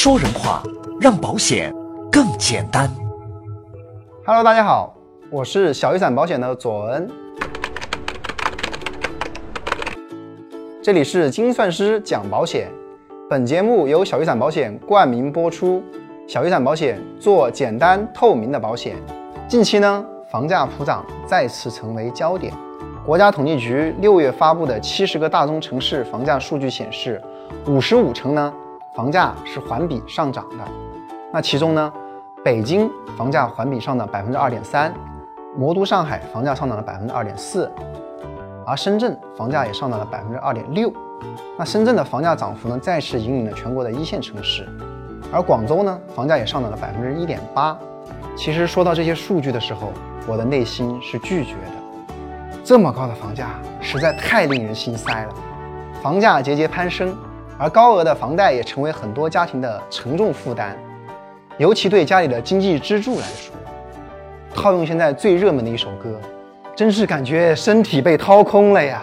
说人话，让保险更简单。Hello，大家好，我是小雨伞保险的左恩。这里是精算师讲保险，本节目由小雨伞保险冠名播出。小雨伞保险做简单透明的保险。近期呢，房价普涨再次成为焦点。国家统计局六月发布的七十个大中城市房价数据显示，五十五城呢房价是环比上涨的。那其中呢，北京房价环比上涨百分之二点三，魔都上海房价上涨了百分之二点四，而深圳房价也上涨了百分之二点六。那深圳的房价涨幅呢，再次引领了全国的一线城市。而广州呢，房价也上涨了百分之一点八。其实说到这些数据的时候，我的内心是拒绝的。这么高的房价实在太令人心塞了。房价节节攀升，而高额的房贷也成为很多家庭的沉重负担，尤其对家里的经济支柱来说。套用现在最热门的一首歌，真是感觉身体被掏空了呀。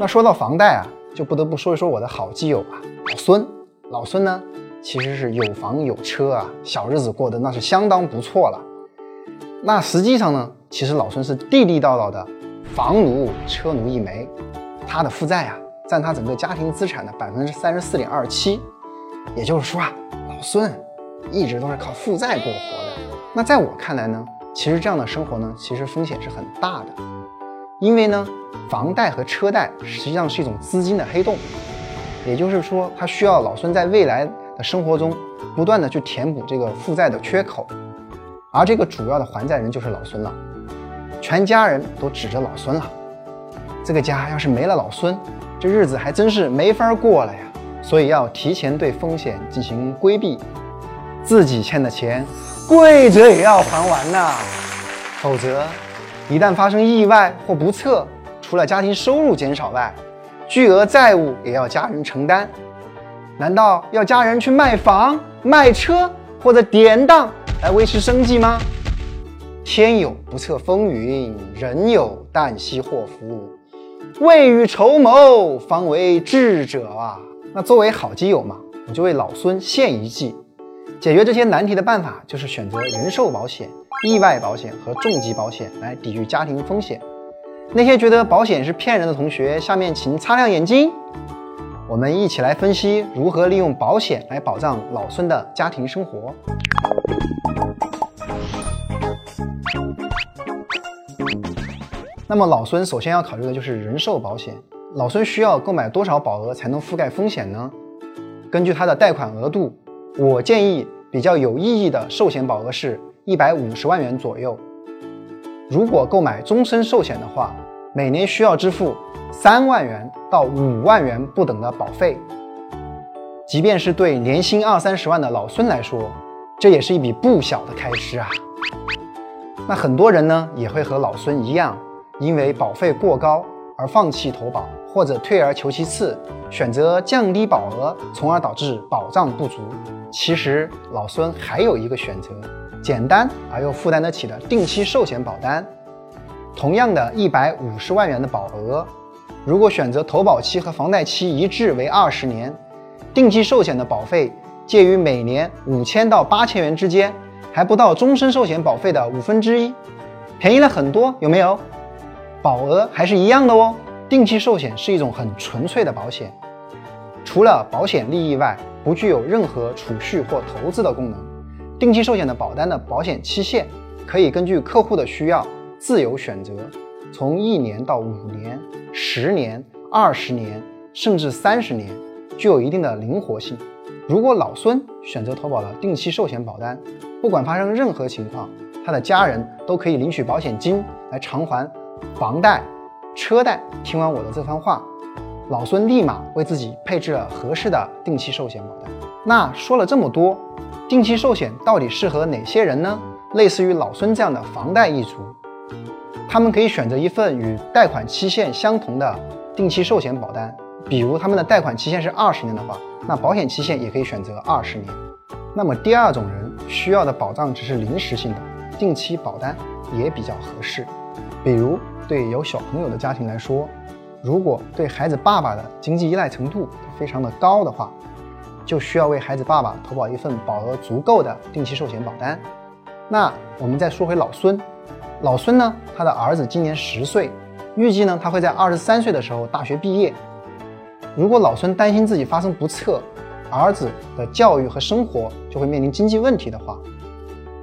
那说到房贷啊，就不得不说一说我的好基友啊，老孙。老孙呢，其实是有房有车啊，小日子过得那是相当不错了。那实际上呢，其实老孙是地地道道的房奴、车奴一枚。他的负债啊，占他整个家庭资产的百分之三十四点二七。也就是说啊，老孙一直都是靠负债过活的。那在我看来呢，其实这样的生活呢，其实风险是很大的，因为呢。房贷和车贷实际上是一种资金的黑洞，也就是说，它需要老孙在未来的生活中不断的去填补这个负债的缺口，而这个主要的还债人就是老孙了，全家人都指着老孙了。这个家要是没了老孙，这日子还真是没法过了呀。所以要提前对风险进行规避，自己欠的钱跪着也要还完呐，否则一旦发生意外或不测。除了家庭收入减少外，巨额债务也要家人承担。难道要家人去卖房、卖车或者典当来维持生计吗？天有不测风云，人有旦夕祸福。未雨绸缪，方为智者啊！那作为好基友嘛，我就为老孙献一计，解决这些难题的办法就是选择人寿保险、意外保险和重疾保险来抵御家庭风险。那些觉得保险是骗人的同学，下面请擦亮眼睛。我们一起来分析如何利用保险来保障老孙的家庭生活。那么老孙首先要考虑的就是人寿保险。老孙需要购买多少保额才能覆盖风险呢？根据他的贷款额度，我建议比较有意义的寿险保额是一百五十万元左右。如果购买终身寿险的话，每年需要支付三万元到五万元不等的保费。即便是对年薪二三十万的老孙来说，这也是一笔不小的开支啊。那很多人呢也会和老孙一样，因为保费过高而放弃投保，或者退而求其次，选择降低保额，从而导致保障不足。其实老孙还有一个选择。简单而又负担得起的定期寿险保单，同样的一百五十万元的保额，如果选择投保期和房贷期一致为二十年，定期寿险的保费介于每年五千到八千元之间，还不到终身寿险保费的五分之一，便宜了很多，有没有？保额还是一样的哦。定期寿险是一种很纯粹的保险，除了保险利益外，不具有任何储蓄或投资的功能。定期寿险的保单的保险期限可以根据客户的需要自由选择，从一年到五年、十年、二十年，甚至三十年，具有一定的灵活性。如果老孙选择投保了定期寿险保单，不管发生任何情况，他的家人都可以领取保险金来偿还房贷、车贷。听完我的这番话，老孙立马为自己配置了合适的定期寿险保单。那说了这么多。定期寿险到底适合哪些人呢？类似于老孙这样的房贷一族，他们可以选择一份与贷款期限相同的定期寿险保单。比如他们的贷款期限是二十年的话，那保险期限也可以选择二十年。那么第二种人需要的保障只是临时性的定期保单，也比较合适。比如对有小朋友的家庭来说，如果对孩子爸爸的经济依赖程度非常的高的话，就需要为孩子爸爸投保一份保额足够的定期寿险保单。那我们再说回老孙，老孙呢，他的儿子今年十岁，预计呢他会在二十三岁的时候大学毕业。如果老孙担心自己发生不测，儿子的教育和生活就会面临经济问题的话，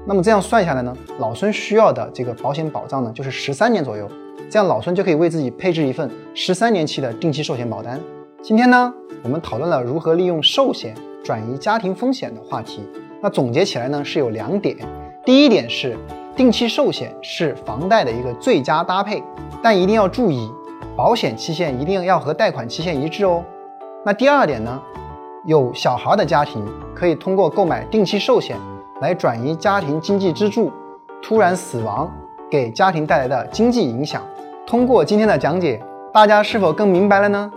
那么这样算下来呢，老孙需要的这个保险保障呢就是十三年左右，这样老孙就可以为自己配置一份十三年期的定期寿险保单。今天呢，我们讨论了如何利用寿险转移家庭风险的话题。那总结起来呢是有两点。第一点是，定期寿险是房贷的一个最佳搭配，但一定要注意，保险期限一定要和贷款期限一致哦。那第二点呢，有小孩的家庭可以通过购买定期寿险来转移家庭经济支柱突然死亡给家庭带来的经济影响。通过今天的讲解，大家是否更明白了呢？